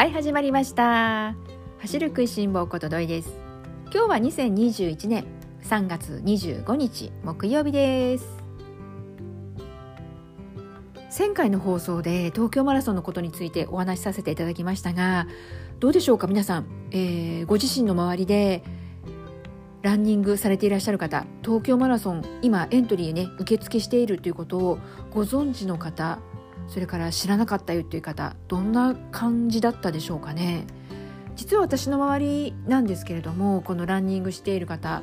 はい始まりました。走る食いしん坊ことどいです。今日は2021年3月25日木曜日です。前回の放送で東京マラソンのことについてお話しさせていただきましたがどうでしょうか皆さん、えー、ご自身の周りでランニングされていらっしゃる方東京マラソン今エントリーね受付しているということをご存知の方それから知らなかったよっていう方どんな感じだったでしょうかね。実は私の周りなんですけれどもこのランニングしている方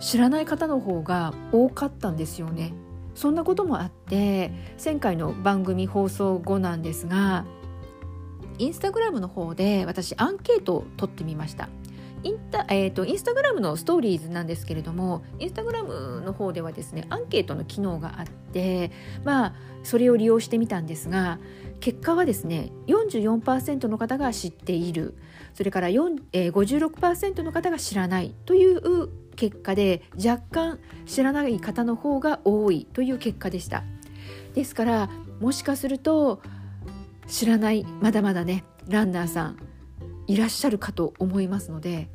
知らない方の方が多かったんですよね。そんなこともあって前回の番組放送後なんですがインスタグラムの方で私アンケートを取ってみました。インタ、えーと、インスタグラムのストーリーズなんですけれどもインスタグラムの方ではですねアンケートの機能があってまあそれを利用してみたんですが結果はですね44%の方が知っている。それから4、えー、56%の方が知らないという結果で若干知らない方の方が多いという結果でした。ですからもしかすると知らないまだまだねランナーさんいらっしゃるかと思いますので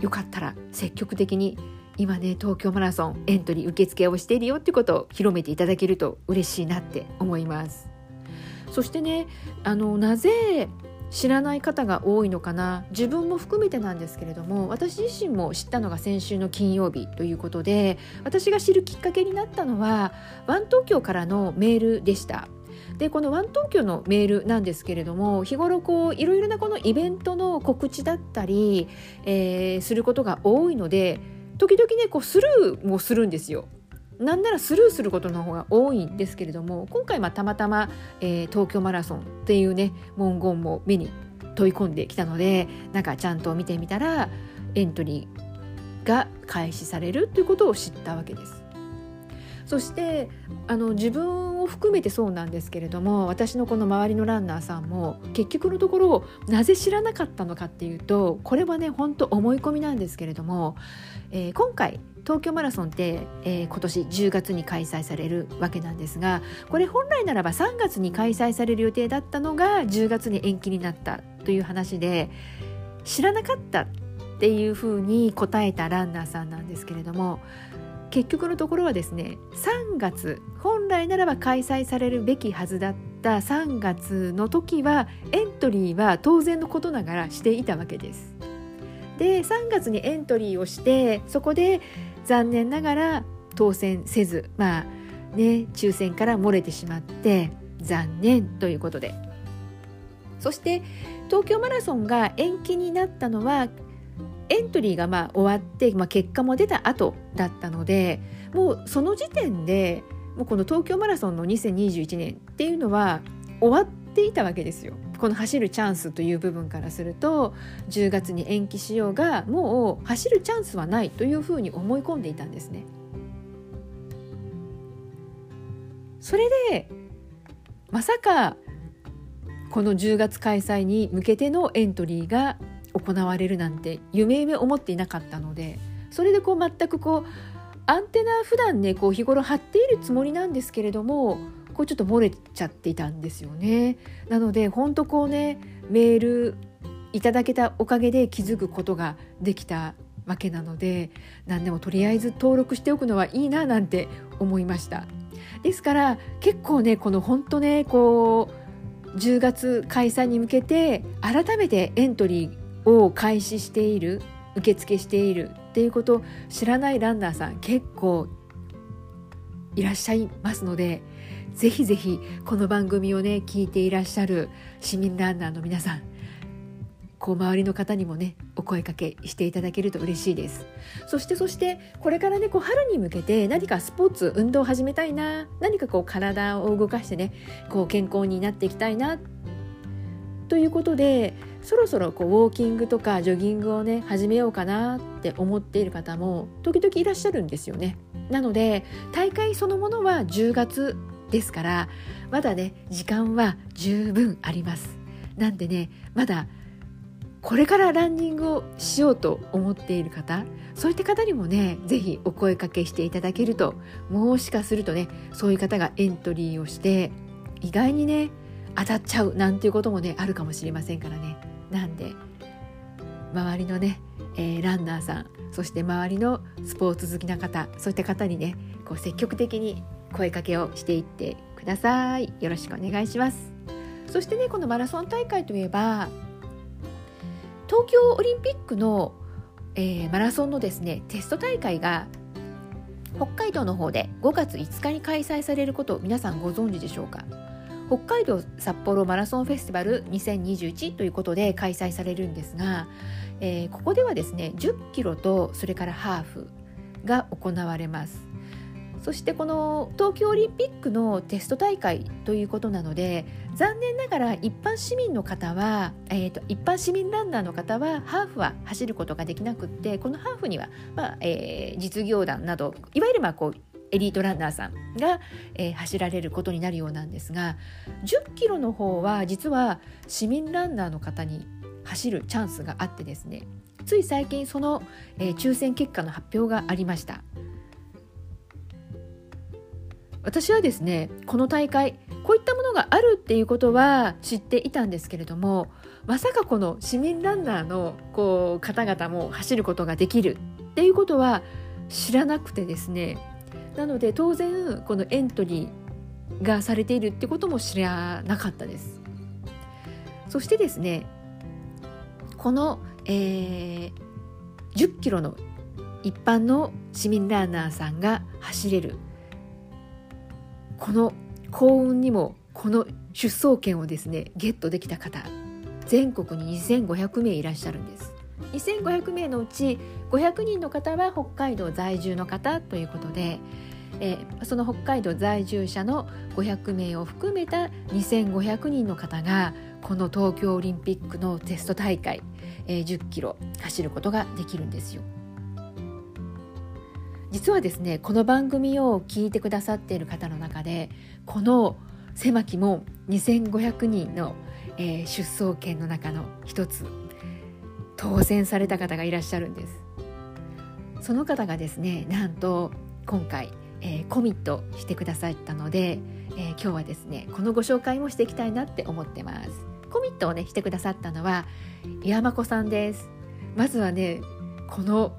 よかったら積極的に今ね東京マラソンエントリー受付をしているよってことを広めていただけると嬉しいなって思います。そしてねあのなぜ知らない方が多いのかな。自分も含めてなんですけれども私自身も知ったのが先週の金曜日ということで私が知るきっかけになったのはワン東京からのメールでした。でこのワン東京のメールなんですけれども日頃こういろいろなこのイベントの告知だったり、えー、することが多いので時々ねこうスルーもするんですよ。なんならスルーすることの方が多いんですけれども今回またまたま、えー、東京マラソンっていうね文言も目に問い込んできたのでなんかちゃんと見てみたらエントリーが開始されるということを知ったわけです。そしてあの自分を含めてそうなんですけれども私のこの周りのランナーさんも結局のところなぜ知らなかったのかっていうとこれはね本当思い込みなんですけれども、えー、今回東京マラソンって、えー、今年10月に開催されるわけなんですがこれ本来ならば3月に開催される予定だったのが10月に延期になったという話で知らなかったっていうふうに答えたランナーさんなんですけれども結局のところはですね3月本来ならば開催されるべきはずだった3月の時はエントリーは当然のことながらしていたわけです。で3月にエントリーをしてそこで残念ながら当選せずまあね抽選から漏れてしまって残念ということでそして東京マラソンが延期になったのはエントリーがまあ終わって、まあ、結果も出た後だったのでもうその時点でもうこの東京マラソンの2021年っていうのは終わっていたわけですよ。この走るチャンスという部分からすると10月に延期しようがもう走るチャンスはないというふうに思い込んでいたんですね。それでまさかこの10月開催に向けてのエントリーが行われるなんて夢夢思っていなかったのでそれでこう全くこうアンテナ普段ねこう日頃張っているつもりなんですけれどもこうちょっと漏れちゃっていたんですよね。なので本当こうねメールいただけたおかげで気づくことができたわけなので何でもとりあえず登録しておくのはいいななんて思いました。ですから結構ねこの本当ねこう10月開催に向けて改めてエントリーを開始している受付しているっていうことを知らないランナーさん結構いらっしゃいますのでぜひぜひこの番組をね聞いていらっしゃる市民ランナーの皆さんこう周りの方にもねお声かけしていただけると嬉しいです。そしてそしてこれからねこう春に向けて何かスポーツ運動を始めたいな何かこう体を動かしてねこう健康になっていきたいなということでそろそろこうウォーキングとかジョギングをね始めようかなって思っている方も時々いらっしゃるんですよね。なので大会そのものは10月ですからまだね時間は十分あります。なんでねまだこれからランニングをしようと思っている方そういった方にもね是非お声かけしていただけるともしかするとねそういう方がエントリーをして意外にね当たっちゃうなんていうこともねあるかもしれませんからね。なんで周りのね、えー、ランナーさんそして周りのスポーツ好きな方そういった方にねこう積極的に声かけをしていってください。よろしくお願いします。そしてねこのマラソン大会といえば東京オリンピックの、えー、マラソンのですねテスト大会が北海道の方で5月5日に開催されることを皆さんご存知でしょうか？北海道札幌マラソンフェスティバル2021ということで開催されるんですが、えー、ここではですね10キロとそれからハーフが行われます。そしてこの東京オリンピックのテスト大会ということなので残念ながら一般市民の方は、えーと、一般市民ランナーの方はハーフは走ることができなくってこのハーフには、まあえー、実業団などいわゆるまあこうエリートランナーさんが、えー、走られることになるようなんですが10キロの方は実は市民ランナーの方に走るチャンスがあってですねつい最近その、えー、抽選結果の発表がありました。私はですねこの大会こういったものがあるっていうことは知っていたんですけれどもまさかこの市民ランナーのこう方々も走ることができるっていうことは知らなくてですねなので当然このエントリーがされているってことも知らなかったです。そしてですねこの、えー、10キロの一般の市民ランナーさんが走れるこの幸運にもこの出走権をですねゲットできた方全国に2500名いらっしゃるんです。2500名のうち500人の方は北海道在住の方ということで、えー、その北海道在住者の500名を含めた2500人の方がこの東京オリンピックのテスト大会、えー、10キロ走ることができるんですよ。実はですねこの番組を聞いてくださっている方の中でこの狭き門2500人の、えー、出走権の中の一つ当選された方がいらっしゃるんです。その方がですねなんと今回、えー、コミットしてくださったので、えー、今日はですねこのご紹介もしていきたいなって思ってます。コミットをねしてくださったのは岩間子さんです。まずはねこの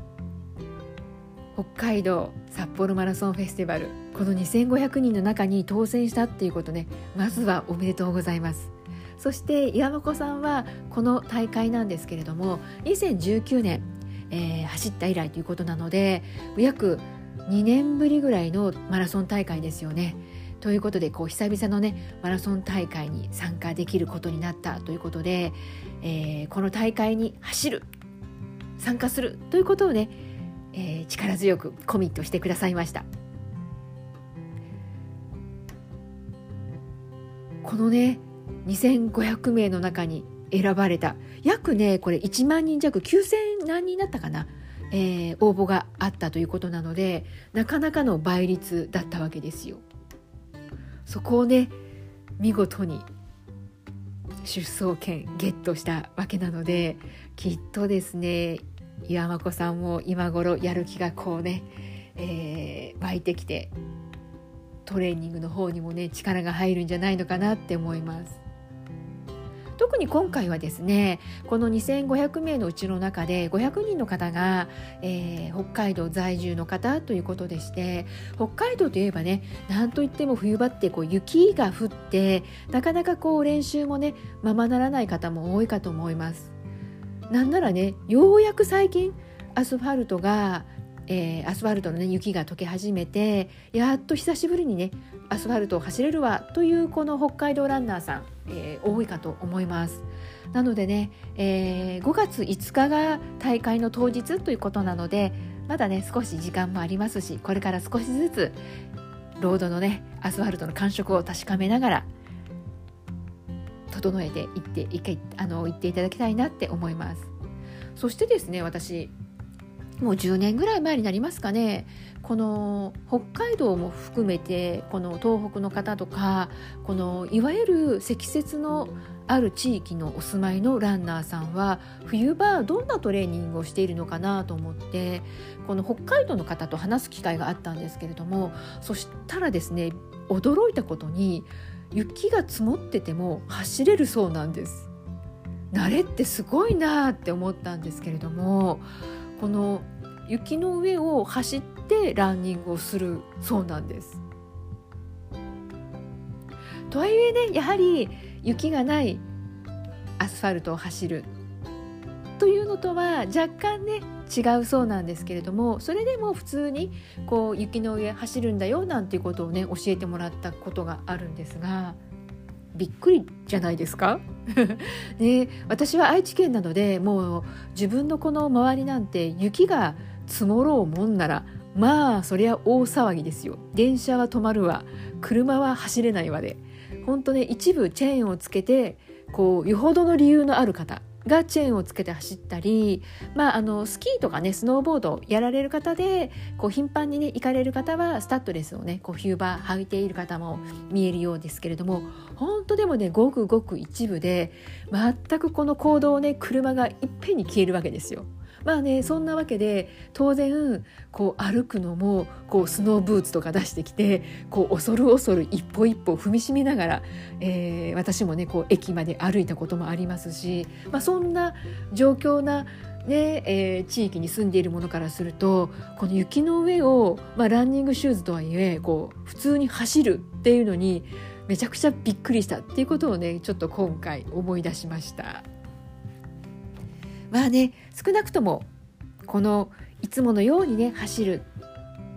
北海道札幌マラソンフェスティバルこの2500人の中に当選したっていうことねまずはおめでとうございます。そして岩本さんはこの大会なんですけれども2019年、えー、走った以来ということなので約2年ぶりぐらいのマラソン大会ですよね。ということでこう久々のねマラソン大会に参加できることになったということで、えー、この大会に走る参加するということをねえー、力強くコミットしてくださいましたこのね2500名の中に選ばれた約ねこれ1万人弱9000何人だったかな、えー、応募があったということなのでなかなかの倍率だったわけですよ。そこをね見事に出走権ゲットしたわけなのできっとですね岩間子さんも今頃やる気がこうね、えー、湧いてきてトレーニングの方にもね力が入るんじゃないのかなって思います。特に今回はですねこの2500名のうちの中で500人の方が、えー、北海道在住の方ということでして北海道といえばねなんといっても冬場ってこう雪が降ってなかなかこう練習もねままならない方も多いかと思います。なんならねようやく最近アスファルトが、えー、アスファルトの、ね、雪が溶け始めてやっと久しぶりにねアスファルトを走れるわというこの北海道ランナーさん、えー、多いかと思います。なのでね、えー、5月5日が大会の当日ということなのでまだね少し時間もありますしこれから少しずつロードのねアスファルトの感触を確かめながら整えていっていけあの言っていただきたいなって思いますそしてですね私もう10年ぐらい前になりますかね。この北海道も含めてこの東北の方とかこのいわゆる積雪のある地域のお住まいのランナーさんは冬場どんなトレーニングをしているのかなと思ってこの北海道の方と話す機会があったんですけれどもそしたらですね驚いたことに雪が積もってても走れるそうなんです。慣れってすごいなって思ったんですけれどもこの雪の上を走ってランニングをするそうなんです。とはいえねやはり雪がないアスファルトを走るというのとは若干ね違うそうなんですけれどもそれでも普通にこう雪の上走るんだよなんていうことをね教えてもらったことがあるんですがびっくりじゃないですか？ね、私は愛知県なのでもう自分のこの周りなんて雪が積もろうもんならまあそりゃ大騒ぎですよ。電車は止まるわ。車は走れないわで。本当ね一部チェーンをつけてこうよほどの理由のある方がチェーンをつけて走ったり、まあ、あのスキーとかねスノーボードやられる方でこう頻繁にね行かれる方はスタッドレスをねこうフューバー履いている方も見えるようですけれども本当でもねごくごく一部で全くこの行動をね車がいっぺんに消えるわけですよ。まあねそんなわけで当然こう歩くのもこうスノーブーツとか出してきてこう恐る恐る一歩一歩踏みしめながら、えー、私もねこう駅まで歩いたこともありますし、まあ、そんな状況なねえー、地域に住んでいるものからするとこの雪の上を、まあ、ランニングシューズとはいえこう普通に走るっていうのにめちゃくちゃびっくりしたっていうことをねちょっと今回思い出しました。まあね少なくともこのいつものようにね走る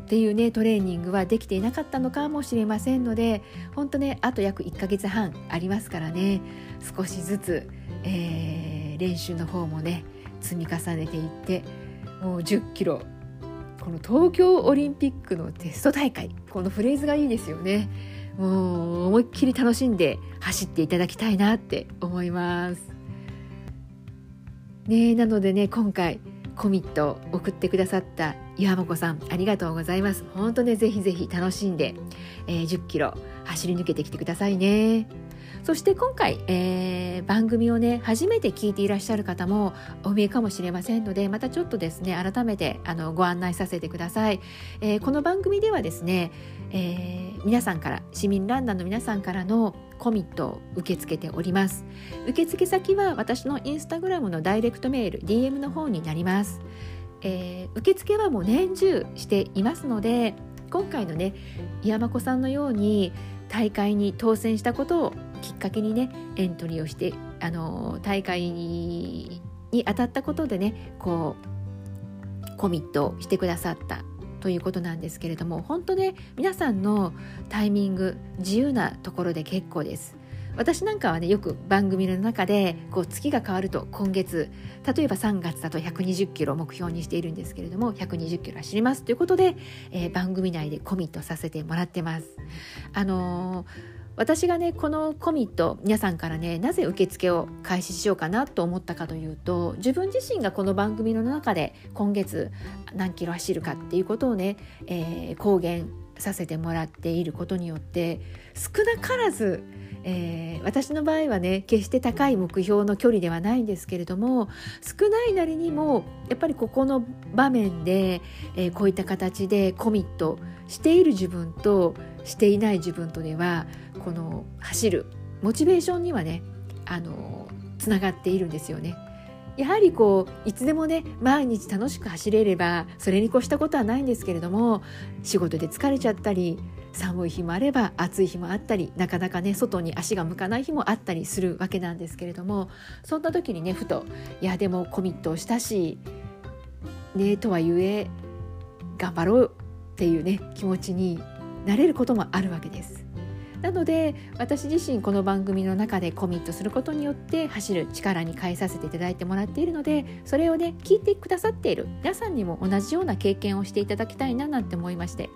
っていうねトレーニングはできていなかったのかもしれませんので本当ねあと約1ヶ月半ありますからね。少しずつ、えー、練習の方もね積み重ねていってもう10キロ。この東京オリンピックのテスト大会このフレーズがいいですよね。もう思いっきり楽しんで走っていただきたいなって思います。ねなのでね今回コミットを送ってくださった岩本さんありがとうございます。本当ねぜひぜひ楽しんで、えー、10キロ走り抜けてきてくださいね。そして今回、えー、番組をね初めて聞いていらっしゃる方もお見えかもしれませんのでまたちょっとですね改めてあのご案内させてください、えー、この番組ではですね、えー、皆さんから市民ランナーの皆さんからのコミットを受け付けております。受付先は私のインスタグラムのダイレクトメール DM の方になります、えー、受付はもう年中していますので今回のね山子さんのように大会に当選したことをきっかけにねエントリーをしてあの大会に当たったことでねこうコミットしてくださったということなんですけれども本当ね皆さんのタイミング自由なところで結構です私なんかはねよく番組の中でこう月が変わると今月例えば3月だと120キロ目標にしているんですけれども120キロ走りますということで、えー、番組内でコミットさせてもらってます。あのー私がねこのコミット皆さんからねなぜ受付を開始しようかなと思ったかというと自分自身がこの番組の中で今月何キロ走るかっていうことをね、えー、公言させてもらっていることによって少なからずえー、私の場合はね決して高い目標の距離ではないんですけれども少ないなりにもやっぱりここの場面で、えー、こういった形でコミットしている自分としていない自分とではこの走るモチベーションにはねあのつながっているんですよね。やはりこういつでもね毎日楽しく走れればそれに越したことはないんですけれども仕事で疲れちゃったり寒い日もあれば暑い日もあったりなかなかね外に足が向かない日もあったりするわけなんですけれどもそんな時にねふといやでもコミットをしたしねとはいえ頑張ろうっていうね気持ちになれることもあるわけです。なので私自身この番組の中でコミットすることによって走る力に変えさせていただいてもらっているのでそれをね聞いてくださっている皆さんにも同じような経験をしていただきたいななんて思いまして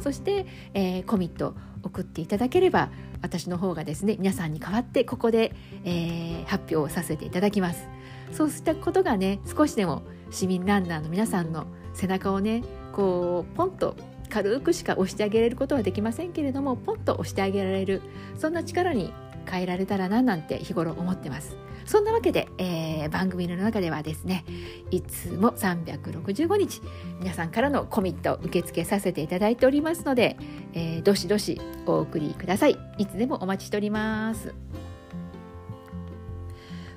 そして、えー、コミット送っていただければ私の方がですね皆さんに代わってここで、えー、発表させていただきます。そうしたことがね少しでも市民ランナーの皆さんの背中をねこうポンと軽くしか押してあげれることはできませんけれどもポンと押してあげられるそんな力に変えられたらななんて日頃思ってます。そんなわけで、えー、番組の中ではですねいつも365日皆さんからのコミットを受け付けさせていただいておりますので、えー、どしどしお送りください。いつでもお待ちしております。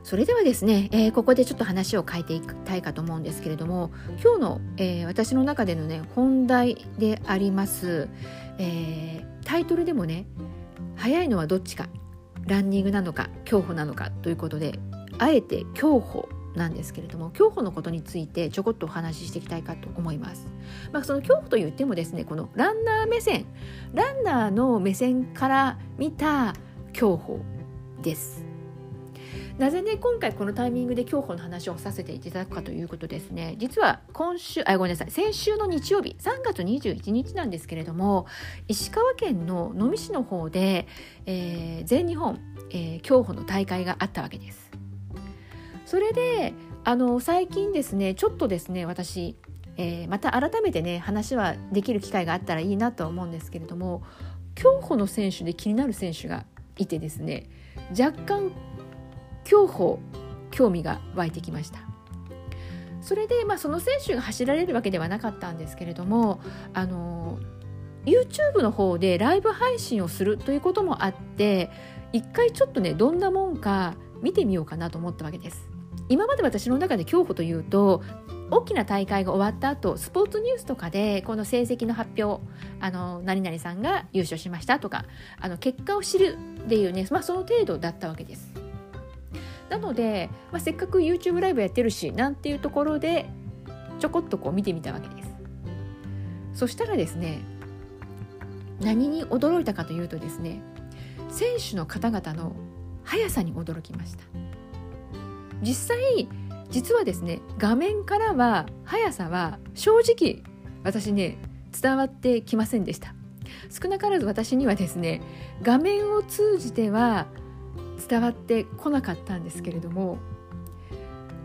それではですね、えー、ここでちょっと話を変えていきたいかと思うんですけれども今日の、えー、私の中でのね本題であります、えー、タイトルでもね早いのはどっちかランニングなのか競歩なのかということであえて競歩なんですけれども競歩のことについてちょこっとお話ししていきたいかと思います。まあ、その競歩と言ってもですねこのランナー目線ランナーの目線から見た競歩です。なぜね今回このタイミングで競歩の話をさせていただくかということですね実は今週あごめんなさい先週の日曜日3月21日なんですけれども石川県の能美市の方で、えー、全日本、えー、競歩の大会があったわけです。それであの最近ですねちょっとですね私、えー、また改めてね話はできる機会があったらいいなと思うんですけれども競歩の選手で気になる選手がいてですね若干競歩興味が湧いてきましたそれで、まあ、その選手が走られるわけではなかったんですけれどもあの YouTube の方でライブ配信をするということもあって一回ちょっとねどんなもんか見てみようかなと思ったわけです今まで私の中で競歩というと大きな大会が終わった後スポーツニュースとかでこの成績の発表あの何々さんが優勝しましたとかあの結果を知るっていうね、まあ、その程度だったわけです。なので、まあ、せっかく YouTube ライブやってるしなんていうところでちょこっとこう見てみたわけです。そしたらですね何に驚いたかというとですね選手の方々の速さに驚きました。実際実はですね画面からは速さは正直私ね伝わってきませんでした少なからず私にはですね画面を通じては伝わってこなかったんですけれども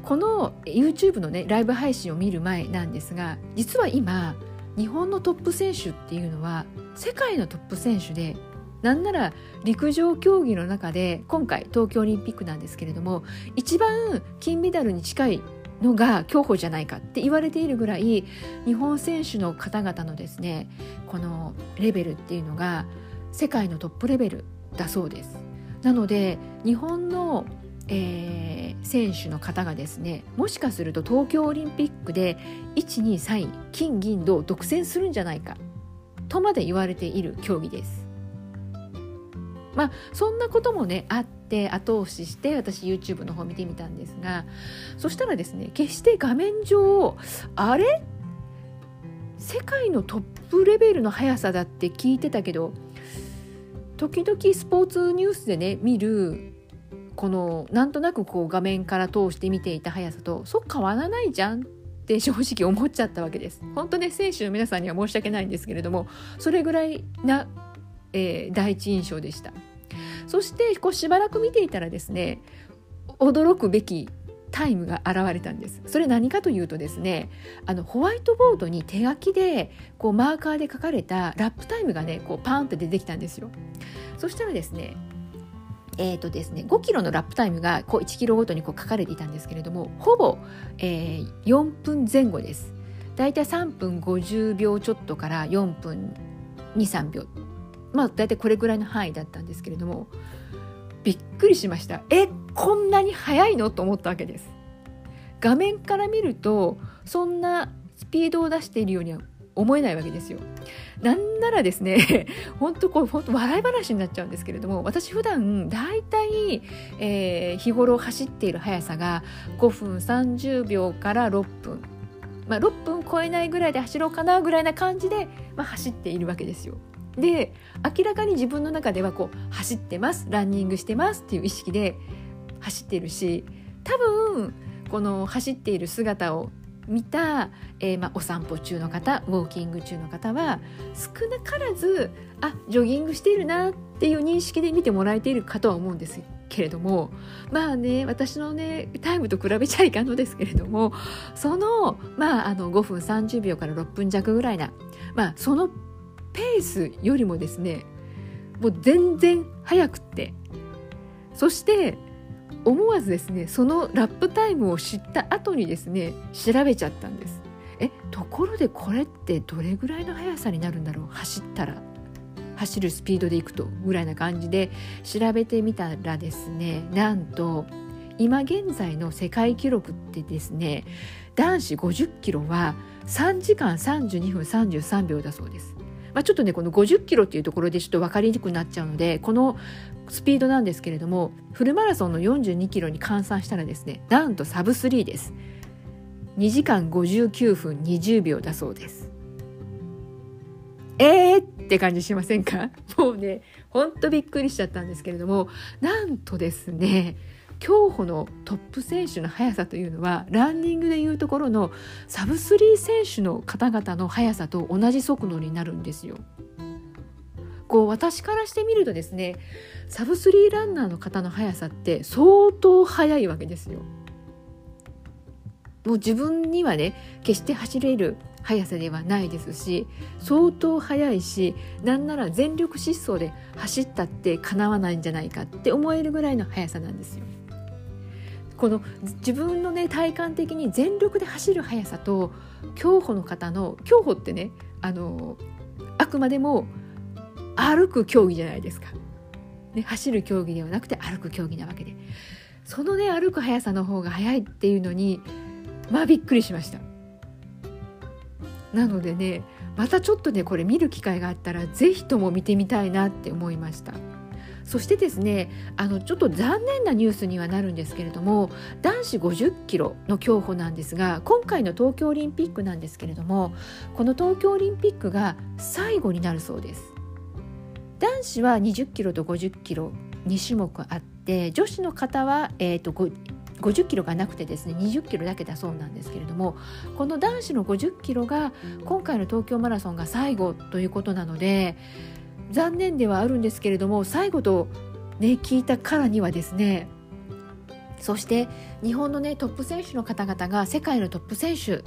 この YouTube のねライブ配信を見る前なんですが実は今日本のトップ選手っていうのは世界のトップ選手でなんなら陸上競技の中で今回東京オリンピックなんですけれども一番金メダルに近いのが競歩じゃないかって言われているぐらい日本選手の方々のですねこのレベルっていうのが世界のトップレベルだそうです。なので日本のえー、選手の方がですねもしかすると東京オリンピックで123位金銀銅独占するんじゃないかとまで言われている競技です。まあそんなこともねあって後押しして私 YouTube の方見てみたんですがそしたらですね決して画面上あれ？世界のトップレベルの速さだって聞いてたけど時々スポーツニュースでね見るこのなんとなくこう画面から通して見ていた速さとそう変わらないじゃんって正直思っちゃったわけです。本当ね選手の皆さんには申し訳ないんですけれどもそれぐらいなえー、第一印象でしたそしてこうしばらく見ていたらですね驚くべきタイムが現れたんです。それ何かというとですねあのホワイトボードに手書きでこうマーカーで書かれたラップタイムがねこうパーンと出てきたんですよ。そしたらですねえーとですね、5キロのラップタイムがこう1キロごとにこう書かれていたんですけれどもほぼ、えー、4分前後です。だいたい3分50秒ちょっとから4分23秒。まあ大体これぐらいの範囲だったんですけれどもびっくりしました。えこんなに速いの？と思ったわけです。画面から見るとそんなスピードを出しているようには思えないわけですよ。なんならですね 本当こう本当笑い話になっちゃうんですけれども私普段だいたい、日頃走っている速さが5分30秒から6分。まあ、6分超えないぐらいで走ろうかなぐらいな感じで、まあ、走っているわけですよ。で明らかに自分の中ではこう走ってますランニングしてますっていう意識で走ってるし多分この走っている姿を見た、えー、まあ、お散歩中の方ウォーキング中の方は少なからずあジョギングしているなっていう認識で見てもらえているかとは思うんですけれどもまあね私のねタイムと比べちゃいかんのですけれどもその,、まあ、あの5分30秒から6分弱ぐらいな、まあ、そのペースよりもですねもう全然速くってそして思わずですねそのラップタイムを知った後にですね調べちゃったんですえところでこれってどれぐらいの速さになるんだろう走ったら走るスピードでいくとぐらいな感じで調べてみたらですねなんと今現在の世界記録ってですね男子50キロは3時間32分33秒だそうです。まあ、ちょっとねこの50キロっていうところでちょっと分かりにくくなっちゃうのでこのスピードなんですけれどもフルマラソンの42キロに換算したらですねなんとサブ3です。2時間59分20秒だそうです。えーって感じしませんか？もうねほんとびっくりしちゃったんですけれどもなんとですね競歩のトップ選手の速さというのはランニングでいうところのサブスリー選手の方々の速さと同じ速度になるんですよ。こう私からしてみるとですねサブスリーランナーの方の速さって相当速いわけですよ。もう自分にはね決して走れる速さではないですし相当速いしなんなら全力疾走で走ったってかなわないんじゃないかって思えるぐらいの速さなんですよ。この自分のね体感的に全力で走る速さと競歩の方の競歩ってねあのあくまでも歩く競技じゃないですか、ね、走る競技ではなくて歩く競技なわけで。そのね歩く速さの方が速いっていうのにまあびっくりしました。なのでねまたちょっとねこれ見る機会があったら是非とも見てみたいなって思いました。そしてですねあのちょっと残念なニュースにはなるんですけれども男子50キロの競歩なんですが今回の東京オリンピックなんですけれどもこの東京オリンピックが最後になるそうです。男子は20キロと50キロ2種目あって女子の方は、えーと、50キロがなくてですね20キロだけだそうなんですけれどもこの男子の50キロが今回の東京マラソンが最後ということなので残念ではあるんですけれども最後とね聞いたからにはですねそして日本のねトップ選手の方々が世界のトップ選手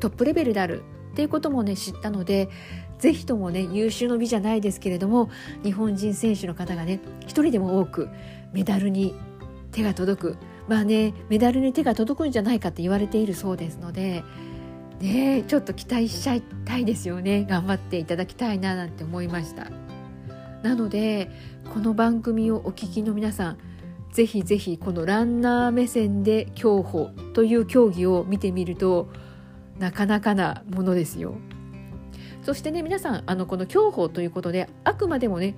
トップレベルであるっていうこともね知ったのでぜひともね優秀の美じゃないですけれども日本人選手の方がね一人でも多くメダルに手が届くまあねメダルに手が届くんじゃないかって言われているそうですのでねちょっと期待しちゃいたいですよね頑張っていただきたいななんて思いました。なのでこの番組をお聞きの皆さんぜひぜひこのランナー目線で競歩という競技を見てみるとなかなかなものですよ。そしてね皆さんあのこの競歩ということであくまでもね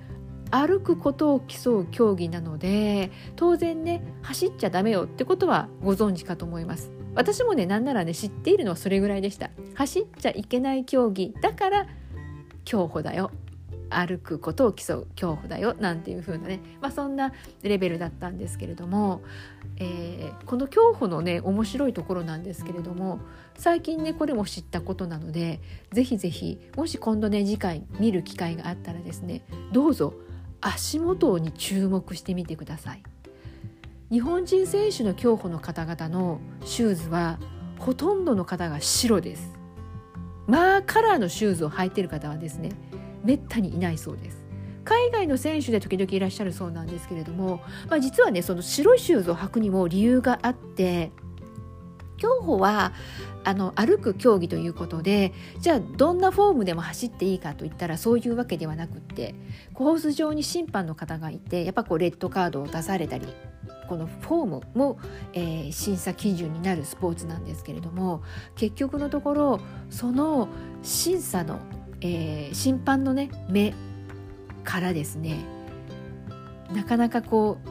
歩くことを競う競技なので当然ね走っちゃダメよってことはご存知かと思います。私もねなんならね知っているのはそれぐらいでした。走っちゃいけない競技だから競歩だよ。歩くことを競う競歩だよなんていう風なね、まあ、そんなレベルだったんですけれども、えー、この競歩のね面白いところなんですけれども最近ねこれも知ったことなのでぜひぜひもし今度ね次回見る機会があったらですねどうぞ足元に注目してみてください。日本人選手の競歩の方々のシューズはほとんどの方が白です。まあカラーのシューズを履いてる方はですねめったにいないそうです。海外の選手で時々いらっしゃるそうなんですけれども、まあ、実はねその白いシューズを履くにも理由があって競歩はあの歩く競技ということでじゃあどんなフォームでも走っていいかといったらそういうわけではなくってコース上に審判の方がいてやっぱこうレッドカードを出されたりこのフォームも、えー、審査基準になるスポーツなんですけれども結局のところその審査のえー、審判のね目からですねなかなかこう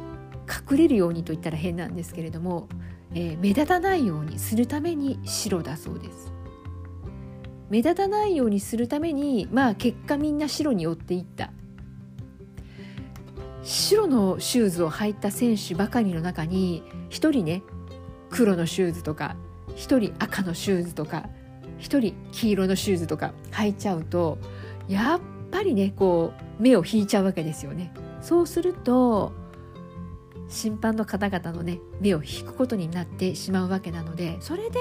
隠れるようにと言ったら変なんですけれども、えー、目立たないようにするために白だそうです。目立たないようにするためにまあ結果みんな白に寄っていった。白のシューズを履いた選手ばかりの中に1人ね黒のシューズとか1人赤のシューズとか1人黄色のシューズとか履いちゃうとやっぱりねこう目を引いちゃうわけですよね。そうすると審判の方々のね目を引くことになってしまうわけなのでそれで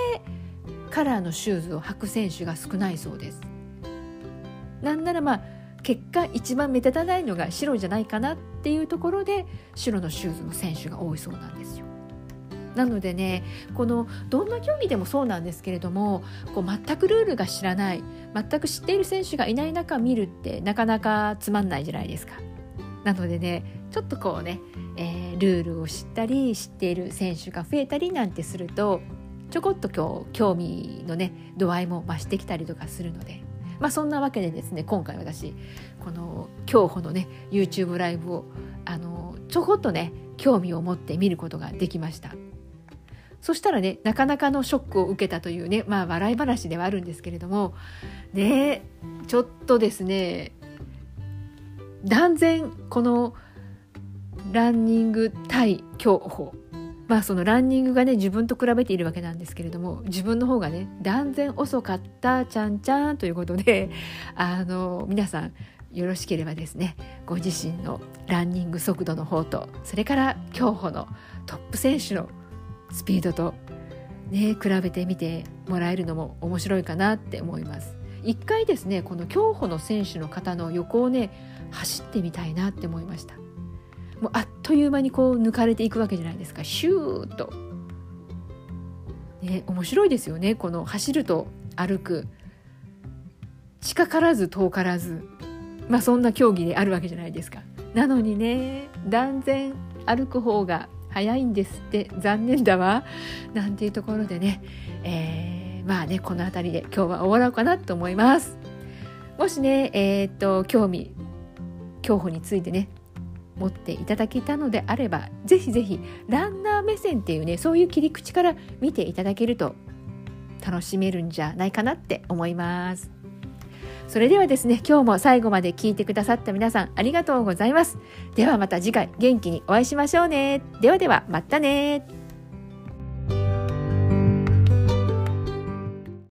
カラーのシューズを履く選手が少ないそうです。なんならまあ結果一番目立たないのが白じゃないかなっていうところで白のシューズの選手が多いそうなんですよ。なのでねこのどんな競技でもそうなんですけれどもこう全くルールが知らない全く知っている選手がいない中見るってなかなかつまんないじゃないですか。なのでねちょっとこうね、えー、ルールを知ったり知っている選手が増えたりなんてするとちょこっと今日興味のね度合いも増してきたりとかするので。まあそんなわけでですね今回私この競歩のね YouTube ライブをあのちょこっとね興味を持って見ることができましたそしたらねなかなかのショックを受けたというねまあ笑い話ではあるんですけれどもねちょっとですね断然このランニング対競歩まあそのランニングがね自分と比べているわけなんですけれども自分の方がね断然遅かったちゃんちゃんということで あの皆さんよろしければですねご自身のランニング速度の方とそれから競歩のトップ選手のスピードとね比べてみてもらえるのも面白いかなって思います。一回ですねこの競歩の選手の方の横をね走ってみたいなって思いました。もうあっという間にこう抜かれていくわけじゃないですか。シューッと。ね、面白いですよねこの走ると歩く。近からず遠からず。まあそんな競技であるわけじゃないですか。なのにね断然歩く方が早いんですって残念だわなんていうところでね、えー、まあねこの辺りで今日は終わろうかなと思います。もしねえー、っと興味競歩についてね持っていただけたのであればぜひぜひランナー目線っていうねそういう切り口から見ていただけると楽しめるんじゃないかなって思いますそれではですね今日も最後まで聞いてくださった皆さんありがとうございます。ではまた次回元気にお会いしましょうね。ではではまたね